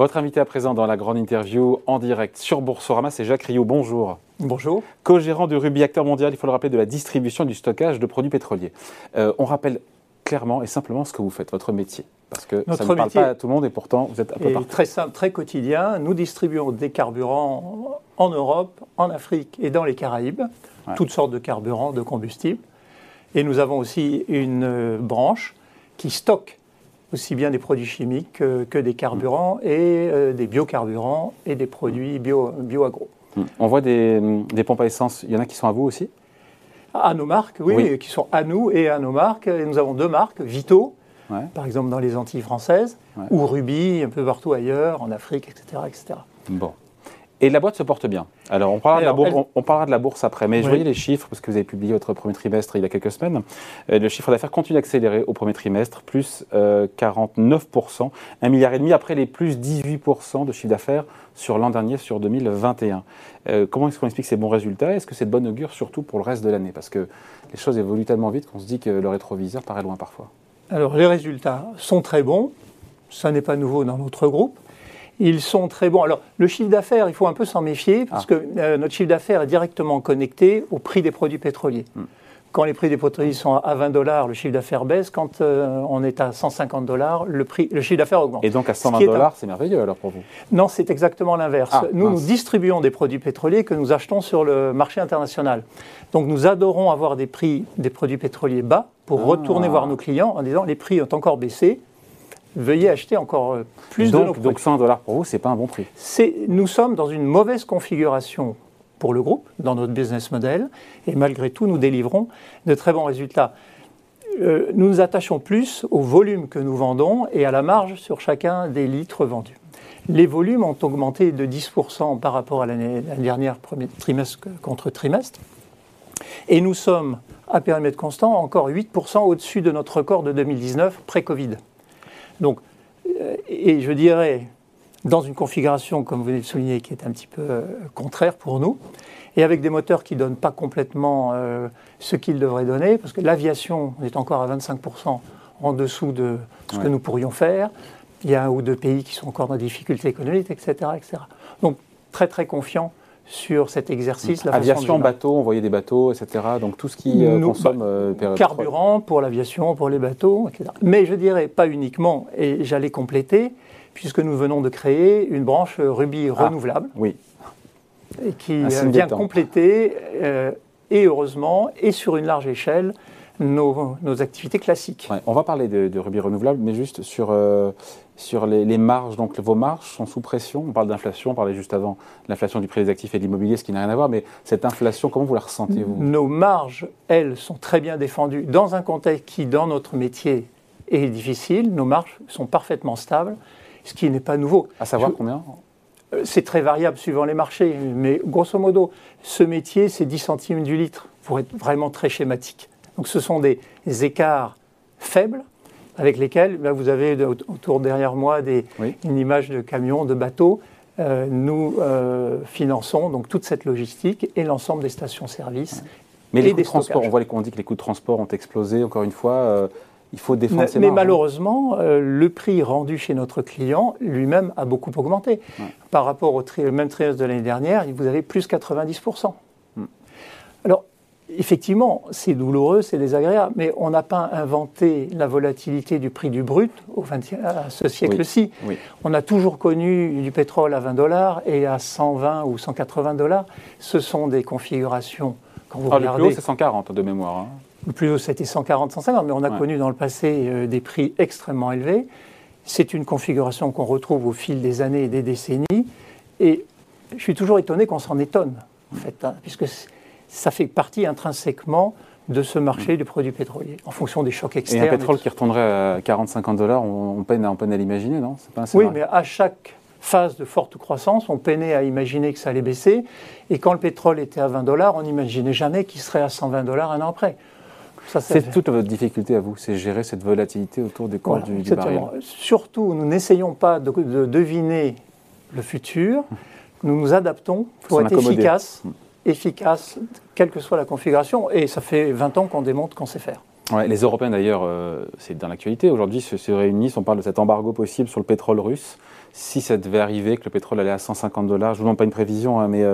Votre invité à présent dans la grande interview en direct sur Boursorama, c'est Jacques Rio. Bonjour. Bonjour. Co-gérant de Ruby, acteur mondial, il faut le rappeler, de la distribution et du stockage de produits pétroliers. Euh, on rappelle clairement et simplement ce que vous faites, votre métier. Parce que ça ne parle pas à tout le monde et pourtant vous êtes un peu partout. Très simple, très quotidien. Nous distribuons des carburants en Europe, en Afrique et dans les Caraïbes, toutes sortes de carburants, de combustibles. Et nous avons aussi une euh, branche qui stocke aussi bien des produits chimiques que, des carburants et euh, des biocarburants et des produits bio, bio-agro. Hmm. On voit des, pompes à essence, il y en a qui sont à vous aussi? À nos marques, oui, qui sont à nous et à nos marques. Et nous avons deux marques, Vito, par exemple dans les Antilles françaises, ou Ruby, un peu partout ailleurs, en Afrique, etc. etc. Bon. Et la boîte se porte bien. Alors, on parlera, de, la bourse, on, parlera de la bourse après, mais je voyais les chiffres, parce que vous avez publié votre premier trimestre il y a quelques semaines. Euh, le chiffre d'affaires continue d'accélérer au premier trimestre, plus 49%, euh, un milliard et demi après les plus 18% de chiffre d'affaires sur l'an dernier, sur 2021. Euh, comment est-ce qu'on explique ces bons résultats? Est-ce que c'est de bonne augure surtout pour le reste de l'année? Parce que les choses évoluent tellement vite qu'on se dit que le rétroviseur paraît loin parfois. Alors, les résultats sont très bons. Ça n'est pas nouveau dans notre groupe. Ils sont très bons. Alors, le chiffre d'affaires, il faut un peu s'en méfier, parce ah. que euh, notre chiffre d'affaires est directement connecté au prix des produits pétroliers. Hmm. Quand les prix des pétroliers sont à 20 dollars, le chiffre d'affaires baisse. Quand euh, on est à 150 dollars, le, prix, le chiffre d'affaires augmente. Et donc à 120 dollars, c'est merveilleux alors pour vous? Non, c'est exactement l'inverse. Ah, nous, nous distribuons des produits pétroliers que nous achetons sur le marché international. Donc nous adorons avoir des prix des produits pétroliers bas pour ah. retourner voir nos clients en disant les prix ont encore baissé, veuillez acheter encore euh, plus donc, de nos Donc 100 dollars pour vous, ce n'est pas un bon prix Nous sommes dans une mauvaise configuration pour le groupe, dans notre business model, et malgré tout, nous délivrons de très bons résultats. Euh, nous nous attachons plus au volume que nous vendons et à la marge sur chacun des litres vendus. Les volumes ont augmenté de 10% par rapport à l'année dernière, premier trimestre contre trimestre. Et nous sommes, à périmètre constant, encore 8% au-dessus de notre record de 2019 pré-Covid. Donc, euh, et je dirais, dans une configuration, comme vous venez de souligner, qui est un petit peu euh, contraire pour nous, et avec des moteurs qui ne donnent pas complètement euh, ce qu'ils devraient donner, parce que l'aviation est encore à 25% en dessous de ce que nous pourrions faire. Il y a un ou deux pays qui sont encore dans des difficultés économiques, etc. etc. Donc, très très confiant sur cet exercice. La Aviation, bateau, on voyait des bateaux, etc. Donc tout ce qui euh, consomme bah, euh, carburant pour l'aviation, pour les bateaux, etc. Mais je dirais pas uniquement, et j'allais compléter, puisque nous venons de créer une branche Ruby ah, renouvelable. Oui. Et qui vient compléter, euh, et heureusement, et sur une large échelle, nos, activités classiques. on va parler de, Ruby renouvelable, mais juste sur, euh, sur les, marges. Donc vos marges sont sous pression. On parle d'inflation, on parlait juste avant l'inflation du prix des actifs et de l'immobilier, ce qui n'a rien à voir. Mais cette inflation, comment vous la ressentez vous? Nos marges, elles, sont très bien défendues dans un contexte qui, dans notre métier, est difficile. Nos marges sont parfaitement stables, ce qui n'est pas nouveau. À savoir combien? Euh, c'est très variable suivant les marchés, mais grosso modo, ce métier, c'est 10 centimes du litre, pour être vraiment très schématique. Donc ce sont des écarts faibles avec lesquels ben, vous avez autour derrière moi des, une image de camion, de bateau. Euh, nous euh, finançons donc toute cette logistique et l'ensemble des stations-service. Mais les coûts de transport, on voit qu'on dit que les coûts de transport ont explosé. Encore une fois, euh, il faut défendre mais, Mais malheureusement, le prix rendu chez notre client lui-même a beaucoup augmenté. Par rapport au, même trimestre de l'année dernière, vous avez plus 90 hmm. Alors, Effectivement, c'est douloureux, c'est désagréable, mais on n'a pas inventé la volatilité du prix du brut au à ce siècle-ci. On a toujours connu du pétrole à 20 dollars et à 120 ou 180 dollars. Ce sont des configurations. Quand vous regardez, ah, le plus haut, c'est 140 de mémoire. Hein. Le plus haut, c'était 140, 150, mais on a connu dans le passé euh, des prix extrêmement élevés. C'est une configuration qu'on retrouve au fil des années et des décennies. Et je suis toujours étonné qu'on s'en étonne, en fait, hein, puisque ça fait partie intrinsèquement de ce marché du produit pétrolier, en fonction des chocs externes. Et un pétrole qui retournerait à 40-50 dollars, on, peine, à l'imaginer, non? Oui, mais à chaque phase de forte croissance, on peinait à imaginer que ça allait baisser. Et quand le pétrole était à 20 dollars, on n'imaginait jamais qu'il serait à 120 dollars un an après. C'est toute votre difficulté à vous, c'est gérer cette volatilité autour des cours du, du baril. Surtout, nous n'essayons pas de, deviner le futur, nous nous adaptons pour être efficaces. Hmm efficace, quelle que soit la configuration, et ça fait 20 ans qu'on démontre qu'on sait faire. les Européens d'ailleurs, c'est dans l'actualité, aujourd'hui se, réunissent, on parle de cet embargo possible sur le pétrole russe. Si ça devait arriver, que le pétrole allait à 150 dollars, je ne vous demande pas une prévision, hein, mais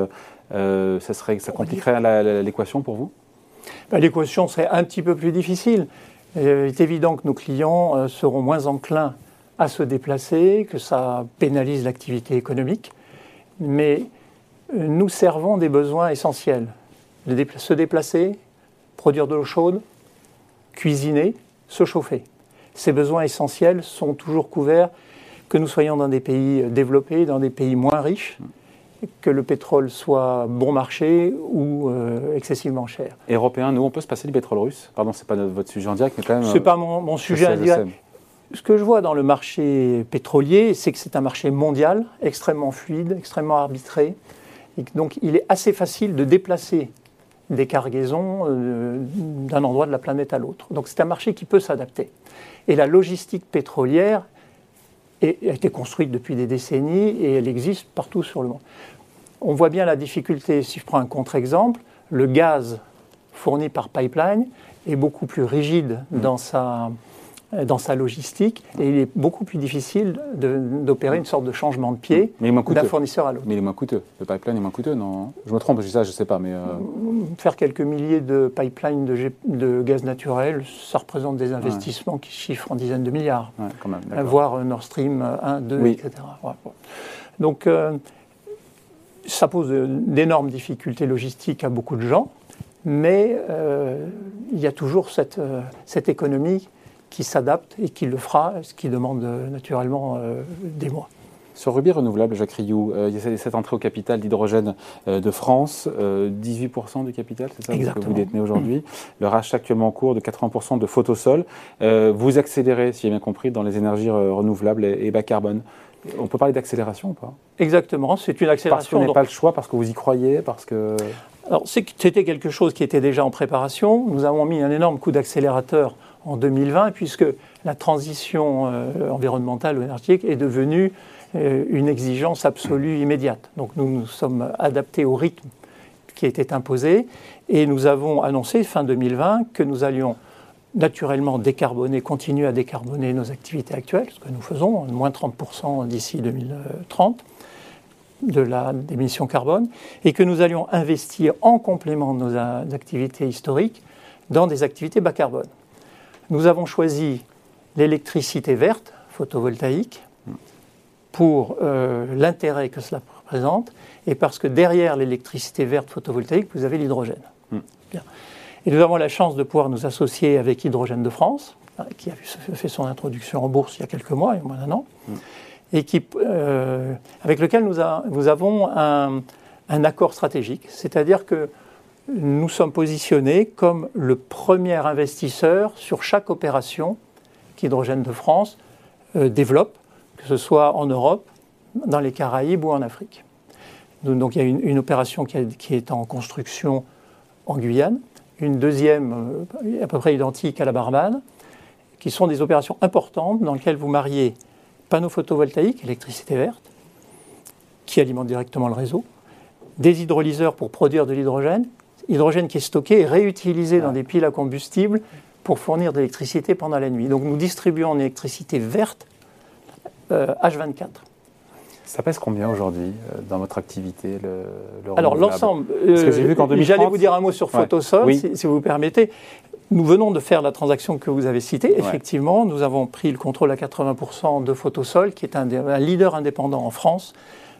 ça, serait, ça compliquerait l'équation pour vous? Bah, L'équation serait un petit peu plus difficile. Il est évident que nos clients seront moins enclins à se déplacer, que ça pénalise l'activité économique, mais nous servons des besoins essentiels. Se déplacer, produire de l'eau chaude, cuisiner, se chauffer. Ces besoins essentiels sont toujours couverts, que nous soyons dans des pays développés, dans des pays moins riches, que le pétrole soit bon marché ou euh, excessivement cher. Européen, nous, on peut se passer du pétrole russe? Pardon, ce n'est pas votre sujet en direct, mais quand même. Ce n'est pas mon, mon sujet en direct. Ce que je vois dans le marché pétrolier, c'est que c'est un marché mondial, extrêmement fluide, extrêmement arbitré. Et donc, il est assez facile de déplacer des cargaisons euh, d'un endroit de la planète à l'autre. Donc c'est un marché qui peut s'adapter. Et la logistique pétrolière a été construite depuis des décennies et elle existe partout sur le monde. On voit bien la difficulté, si je prends un contre-exemple, le gaz fourni par pipeline est beaucoup plus rigide mmh. dans sa, dans sa logistique et il est beaucoup plus difficile d'opérer une sorte de changement de pied d'un fournisseur à l'autre. Mais il est moins coûteux. Le pipeline est moins coûteux, non? Je me trompe, je dis ça, je ne sais pas. Mais euh, Faire quelques milliers de pipelines de, de, gaz naturel, ça représente des investissements qui chiffrent en dizaines de milliards. Ouais, quand même, Voire Nord Stream 1, 2, etc. Donc euh, ça pose d'énormes difficultés logistiques à beaucoup de gens, mais il y a toujours cette, cette économie qui s'adapte et qui le fera, ce qui demande euh, naturellement euh, des mois. Sur Ruby Renouvelable, Jacques Rioux, euh, il y a cette entrée au capital d'hydrogène de France, 18% du capital, c'est ça que vous détenez aujourd'hui. Le rachat actuellement en cours de 80% de Photosol. vous accélérez, si j'ai bien compris, dans les énergies renouvelables et, bas carbone. On peut parler d'accélération ou pas? Exactement, c'est une accélération. Parce qu'on n'a pas le choix, parce que vous y croyez, parce que... Alors, c'était quelque chose qui était déjà en préparation. Nous avons mis un énorme coup d'accélérateur en 2020, puisque la transition euh, environnementale ou énergétique est devenue euh, une exigence absolue immédiate. Donc nous nous sommes adaptés au rythme qui était imposé et nous avons annoncé fin 2020 que nous allions naturellement décarboner, continuer à décarboner nos activités actuelles, ce que nous faisons, moins 30% d'ici 2030 de l'émission carbone, et que nous allions investir en complément de nos activités historiques dans des activités bas carbone. Nous avons choisi l'électricité verte, photovoltaïque, pour euh, l'intérêt que cela représente et parce que derrière l'électricité verte photovoltaïque, vous avez l'hydrogène. Hmm. Et nous avons la chance de pouvoir nous associer avec Hydrogène de France, hein, qui a fait son introduction en bourse il y a quelques mois, il y a moins d'un an, hmm. et qui, euh, avec lequel nous, avons un, un accord stratégique. C'est-à-dire que nous sommes positionnés comme le premier investisseur sur chaque opération qu'Hydrogène de France euh, développe, que ce soit en Europe, dans les Caraïbes ou en Afrique. Donc il y a une, opération qui, est en construction en Guyane, une deuxième euh, à peu près identique à la Barbade, qui sont des opérations importantes dans lesquelles vous mariez panneaux photovoltaïques, électricité verte, qui alimentent directement le réseau, des hydrolyseurs pour produire de l'hydrogène hydrogène qui est stocké et réutilisé dans des piles à combustible pour fournir de l'électricité pendant la nuit. Donc nous distribuons en électricité verte H24. Euh, Ça pèse combien aujourd'hui euh, dans votre activité le, Alors l'ensemble, euh, j'allais vous dire un mot sur Photosol, si, vous permettez. Nous venons de faire la transaction que vous avez citée. Effectivement, nous avons pris le contrôle à 80% de Photosol, qui est un, un leader indépendant en France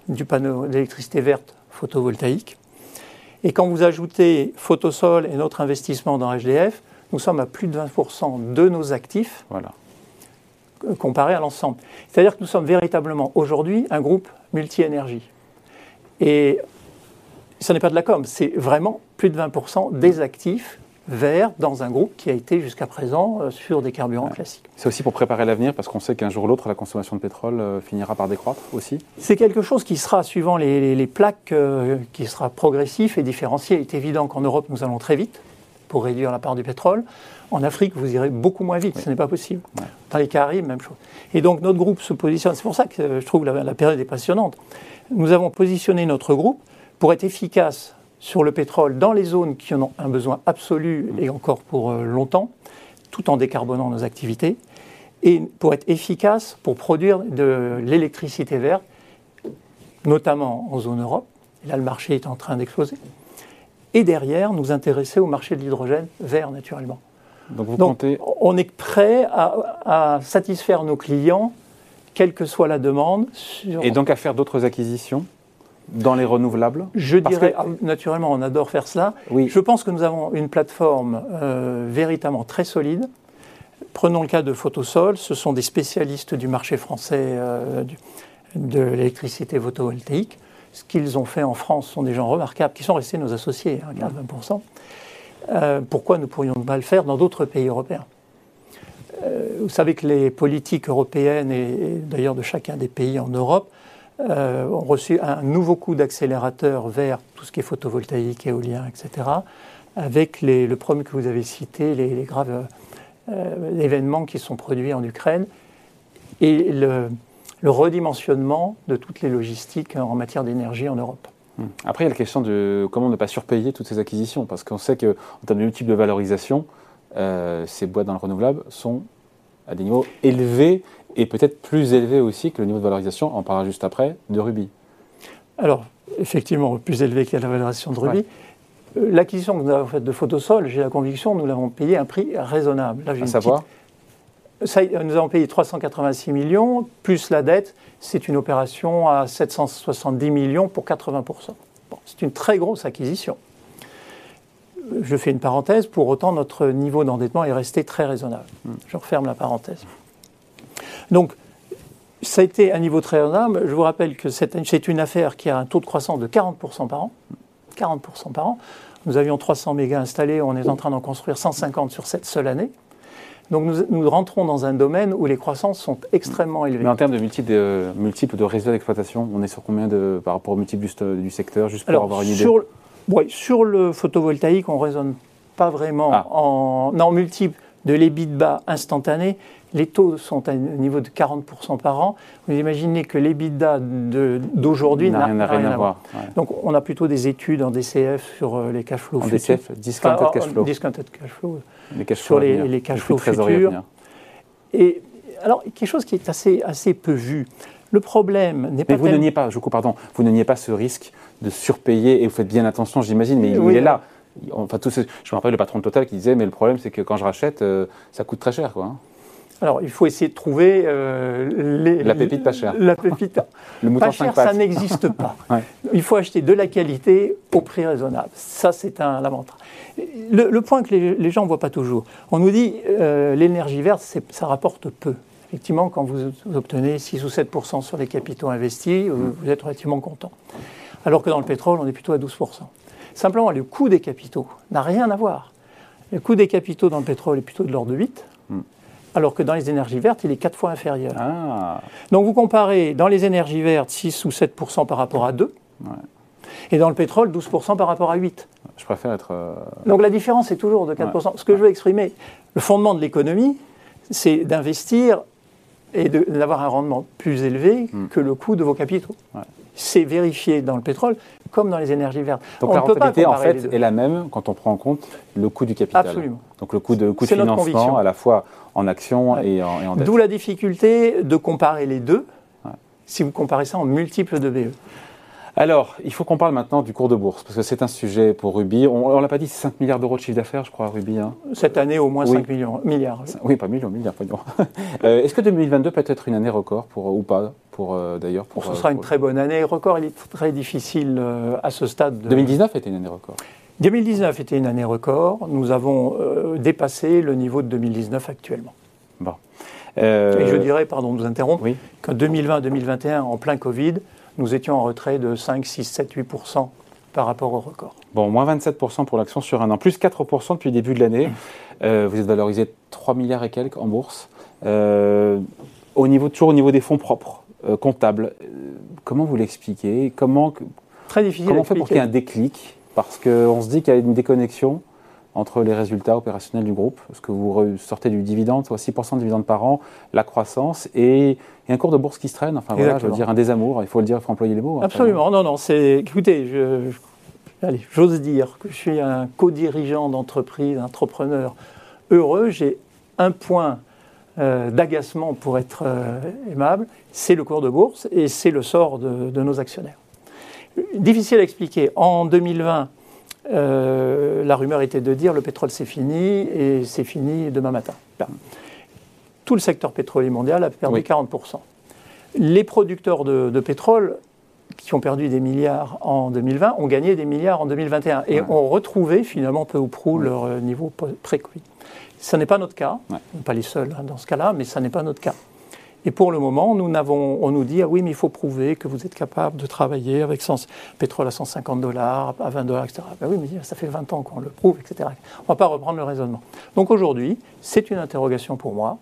du panneau d'électricité verte photovoltaïque. Et quand vous ajoutez Photosol et notre investissement dans HDF, nous sommes à plus de 20% de nos actifs voilà. comparé à l'ensemble. C'est-à-dire que nous sommes véritablement aujourd'hui un groupe multi-énergie. Et ce n'est pas de la com, c'est vraiment plus de 20% des actifs vers dans un groupe qui a été jusqu'à présent euh, sur des carburants classiques. C'est aussi pour préparer l'avenir parce qu'on sait qu'un jour ou l'autre la consommation de pétrole euh, finira par décroître aussi C'est quelque chose qui sera, suivant les, plaques, euh, qui sera progressif et différencié. Il est évident qu'en Europe, nous allons très vite pour réduire la part du pétrole. En Afrique, vous irez beaucoup moins vite, ce n'est pas possible. Dans les Caraïbes, même chose. Et donc notre groupe se positionne, c'est pour ça que je trouve la, la période est passionnante. Nous avons positionné notre groupe pour être efficace sur le pétrole dans les zones qui en ont un besoin absolu et encore pour euh, longtemps, tout en décarbonant nos activités, et pour être efficace pour produire de l'électricité verte, notamment en zone Europe. là, le marché est en train d'exploser. Et derrière, nous intéresser au marché de l'hydrogène vert, naturellement. Donc, vous comptez... on est prêt à, satisfaire nos clients, quelle que soit la demande. Et donc à faire d'autres acquisitions? Dans les renouvelables Je dirais, ah, naturellement, on adore faire cela. Oui. Je pense que nous avons une plateforme euh, véritablement très solide. Prenons le cas de Photosol, ce sont des spécialistes du marché français euh, de l'électricité photovoltaïque. Ce qu'ils ont fait en France sont des gens remarquables, qui sont restés nos associés, hein, 15-20%. Euh, pourquoi ne pourrions pas le faire dans d'autres pays européens? Vous savez que les politiques européennes, et d'ailleurs de chacun des pays en Europe, euh, ont reçu un nouveau coup d'accélérateur vers tout ce qui est photovoltaïque, éolien, etc., avec le premier que vous avez cité, les, graves euh, événements qui sont produits en Ukraine, et le, redimensionnement de toutes les logistiques en matière d'énergie en Europe. Hmm. Après, il y a la question de comment ne pas surpayer toutes ces acquisitions, parce qu'on sait qu'en termes de type de valorisation, euh, ces boîtes dans le renouvelable sont à des niveaux élevés et peut-être plus élevé aussi que le niveau de valorisation, on parlera juste après, de Ruby. Alors, effectivement, plus élevé que la valorisation de Ruby. Euh, l'acquisition que nous avons faite de Photosol, j'ai la conviction, nous l'avons payé à un prix raisonnable. Là, à savoir Ça, Nous avons payé 386 millions, plus la dette, c'est une opération à 770 millions pour 80%. Bon, c'est une très grosse acquisition. Je fais une parenthèse, pour autant notre niveau d'endettement est resté très raisonnable. Hmm. Je referme la parenthèse. Donc, ça a été un niveau très raisonnable. Je vous rappelle que c'est une affaire qui a un taux de croissance de 40% par an. 40% par an. Nous avions 300 mégas installés, on est en train d'en construire 150 sur cette seule année. Donc nous, rentrons dans un domaine où les croissances sont extrêmement élevées. Mais en termes de multiples de, résultats d'exploitation, on est sur combien de, par rapport aux multiples du, secteur, juste pour avoir une idée sur, sur le photovoltaïque, on ne raisonne pas vraiment ah. en, en multiples de l'EBITDA instantané, les taux sont à un niveau de 40% par an. Vous imaginez que l'EBITDA d'aujourd'hui n'a rien, à voir. Donc on a plutôt des études en DCF sur euh, les cash flows en DCF, discounted cash flow. Discounted cash flow. Les cash sur les, les, cash flows futurs. Et alors, quelque chose qui est assez, assez peu vu. Le problème n'est pas. Mais vous ne niez pas, je pardon, vous ne niez pas ce risque de surpayer et vous faites bien attention, j'imagine, mais il, est là. Enfin, tout je me rappelle le patron de Total qui disait, mais le problème c'est que quand je rachète, euh, ça coûte très cher. Quoi, hein. Alors, il faut essayer de trouver euh, les, la pépite pas chère. La pépite le pas chère, ça n'existe pas. Il faut acheter de la qualité au prix raisonnable. Ça, c'est un la Le, point que les, gens ne voient pas toujours, on nous dit euh, l'énergie verte, ça rapporte peu. Effectivement, quand vous, obtenez 6 ou 7 sur les capitaux investis, vous, vous êtes relativement content. Alors que dans le pétrole, on est plutôt à 12% Simplement, le coût des capitaux n'a rien à voir. Le coût des capitaux dans le pétrole est plutôt de l'ordre de 8%, hmm. alors que dans les énergies vertes, il est 4 fois inférieur. Ah. Donc vous comparez dans les énergies vertes 6 ou 7 par rapport à 2, et dans le pétrole 12 par rapport à 8. Je préfère être. Euh, Donc la différence est toujours de 4 Ce que je veux exprimer, le fondement de l'économie, c'est d'investir et d'avoir un rendement plus élevé hmm. que le coût de vos capitaux c'est vérifié dans le pétrole comme dans les énergies vertes. Donc la rentabilité en fait est la même quand on prend en compte le coût du capital. Absolument. Donc le coût de, coût de financement à la fois en actions et, en, dette. D'où la difficulté de comparer les deux si vous comparez ça en multiples de BE. Alors, il faut qu'on parle maintenant du cours de bourse, parce que c'est un sujet pour Ruby. On ne l'a pas dit, c'est 5 milliards d'euros de chiffre d'affaires, je crois, Ruby. Hein. Cette année, au moins 5 millions, milliards. Oui, pas millions, milliards, euh, Est-ce que 2022 peut être une année record, pour, ou pas, pour euh, d'ailleurs pour, Ce sera une très bonne année. Record, il est très difficile euh, à ce stade. 2019 était une année record 2019 était une année record. Nous avons dépassé le niveau de 2019 actuellement. Bon. Et je dirais, pardon de vous interrompre, oui. qu'en 2020-2021, en plein Covid, nous étions en retrait de 5, 6, 7, 8% par rapport au record. Bon, moins 27% pour l'action sur un an, plus 4% depuis le début de l'année. Euh, vous êtes valorisé 3 milliards et quelques en bourse. Euh, au niveau, toujours au niveau des fonds propres, euh, comptables, comment vous l'expliquez? Comment, Très difficile comment on fait pour qu'il y ait un déclic? Parce qu'on se dit qu'il y a une déconnexion entre les résultats opérationnels du groupe, parce que vous sortez du dividende, soit 6% de dividende par an, la croissance et, un cours de bourse qui se traîne. Enfin voilà, je veux dire un désamour, il faut le dire, il faut employer les mots. Hein, Absolument, non, non, c'est. Écoutez, je, allez, j'ose dire que je suis un co-dirigeant d'entreprise, entrepreneur heureux. J'ai un point euh, d'agacement pour être euh, aimable, c'est le cours de bourse et c'est le sort de, nos actionnaires. Difficile à expliquer. En 2020, euh, la rumeur était de dire le pétrole c'est fini et c'est fini demain matin. Tout le secteur pétrolier mondial a perdu 40%. Les producteurs de, pétrole qui ont perdu des milliards en 2020 ont gagné des milliards en 2021 et ont retrouvé finalement peu ou prou leur niveau pré-Covid. Ce n'est pas notre cas, on n'est pas les seuls hein, dans ce cas-là, mais ce n'est pas notre cas. Et pour le moment, nous n'avons, on nous dit ah oui, mais il faut prouver que vous êtes capable de travailler avec sans, pétrole à 150 dollars, à 20 dollars, etc. Ben oui, mais ça fait 20 ans qu'on le prouve, etc. On ne va pas reprendre le raisonnement. Donc aujourd'hui, c'est une interrogation pour moi.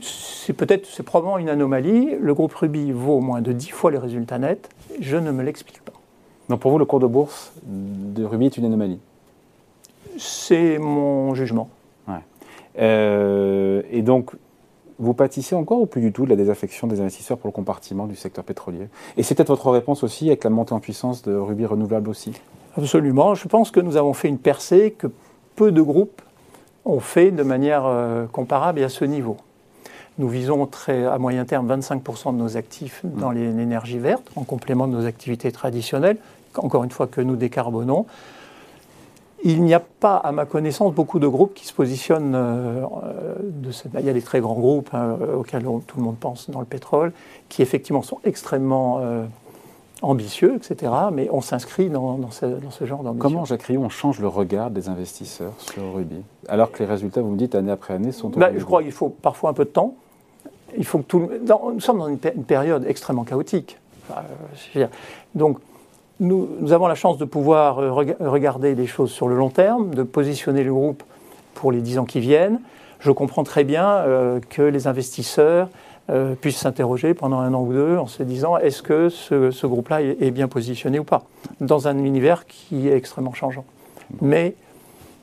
C'est peut-être, c'est probablement une anomalie. Le groupe Ruby vaut moins de 10 fois les résultats nets. Je ne me l'explique pas. Donc pour vous, le cours de bourse de Ruby est une anomalie? C'est mon jugement. Euh, et donc, vous pâtissez encore ou plus du tout de la désaffection des investisseurs pour le compartiment du secteur pétrolier? Et c'est peut-être votre réponse aussi avec la montée en puissance de Ruby Renouvelable aussi? Absolument. Je pense que nous avons fait une percée que peu de groupes ont fait de manière euh, comparable et à ce niveau. Nous visons très, à moyen terme 25% de nos actifs dans mmh. l'énergie verte, en complément de nos activités traditionnelles, encore une fois que nous décarbonons. Il n'y a pas, à ma connaissance, beaucoup de groupes qui se positionnent. Euh, de Il y a des très grands groupes hein, auxquels tout le monde pense dans le pétrole, qui effectivement sont extrêmement euh, ambitieux, etc. Mais on s'inscrit dans, ce, genre d'ambition. Comment, Jacques Rio, on change le regard des investisseurs sur Ruby Alors que les résultats, vous me dites, année après année, sont ben, Je crois qu'il faut parfois un peu de temps. Il faut que tout, nous sommes dans une, période extrêmement chaotique. Euh, donc, nous, avons la chance de pouvoir euh, regarder les choses sur le long terme, de positionner le groupe pour les dix ans qui viennent. Je comprends très bien euh, que les investisseurs euh, puissent s'interroger pendant un an ou deux en se disant est-ce que ce, groupe-là est, bien positionné ou pas, dans un univers qui est extrêmement changeant. Mais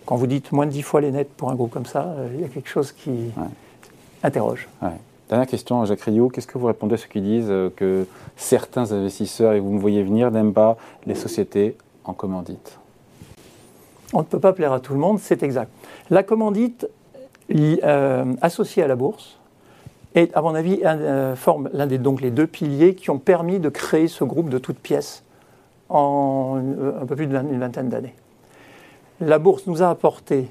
quand vous dites moins de dix fois les nets pour un groupe comme ça, il y a quelque chose qui interroge. Dernière question Jacques Rio. Qu'est-ce que vous répondez à ceux qui disent euh, que certains investisseurs, et vous me voyez venir, n'aiment pas les sociétés en commandite On ne peut pas plaire à tout le monde, c'est exact. La commandite euh, associée à la bourse est, à mon avis, euh, forme l'un des les deux piliers qui ont permis de créer ce groupe de toutes pièces en un peu plus d'une vingtaine d'années. La bourse nous a apporté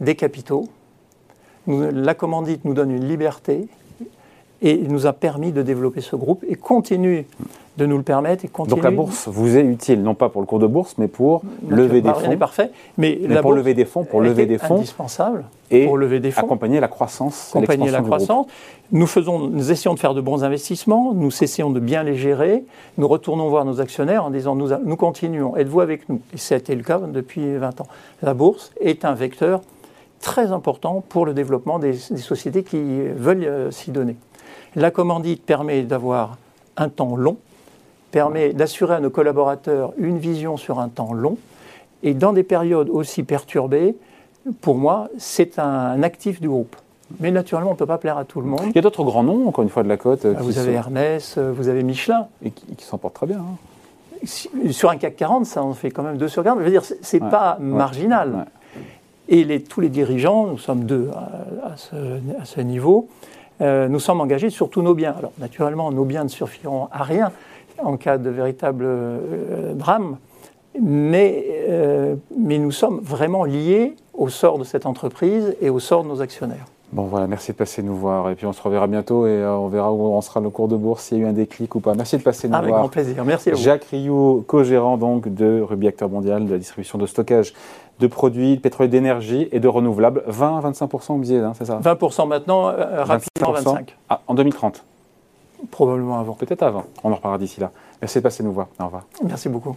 des capitaux, la commandite nous donne une liberté, et nous a permis de développer ce groupe et continue de nous le permettre. Et continue... Donc la bourse vous est utile, non pas pour le cours de bourse, mais pour lever des fonds. Rien n'est parfait, mais, pour lever des fonds, pour lever des fonds, indispensable et pour lever des fonds, accompagner la croissance, accompagner la croissance. Nous faisons, nous essayons de faire de bons investissements, nous essayons de bien les gérer, nous retournons voir nos actionnaires en disant nous, nous continuons, êtes-vous avec nous? Et ça a été le cas depuis 20 ans. La bourse est un vecteur très important pour le développement des, des sociétés qui veulent euh, s'y donner. La commandite permet d'avoir un temps long, permet d'assurer à nos collaborateurs une vision sur un temps long, et dans des périodes aussi perturbées, pour moi, c'est un actif du groupe. Mais naturellement, on ne peut pas plaire à tout le monde. Il y a d'autres grands noms, encore une fois, de la côte. Ah, vous avez Ernest, euh, vous avez Michelin. Et qui, s'en portent très bien. Hein. Sur un CAC 40, ça en fait quand même 2 sur 40. Je veux dire, ce n'est pas marginal. Et les, tous les dirigeants, nous sommes deux à, à ce, niveau, euh, nous sommes engagés sur tous nos biens. Alors naturellement, nos biens ne suffiront à rien en cas de véritable euh, drame, mais, euh, mais nous sommes vraiment liés au sort de cette entreprise et au sort de nos actionnaires. Bon voilà, merci de passer nous voir et puis on se reverra bientôt et on verra où on sera le cours de bourse, s'il y a eu un déclic ou pas. Merci de passer nous voir. Avec grand plaisir, merci à vous. Jacques Rioux, co-gérant donc de Ruby Acteur Mondial de la distribution de stockage de produits de pétrole d'énergie et de renouvelables. 20 25% au biais, hein, c'est ça 20% maintenant, euh, rapidement 25. Ah, en 2030 Probablement avant. Peut-être avant. On en reparlera d'ici là. Merci de passer nous voir. Au revoir. Merci beaucoup.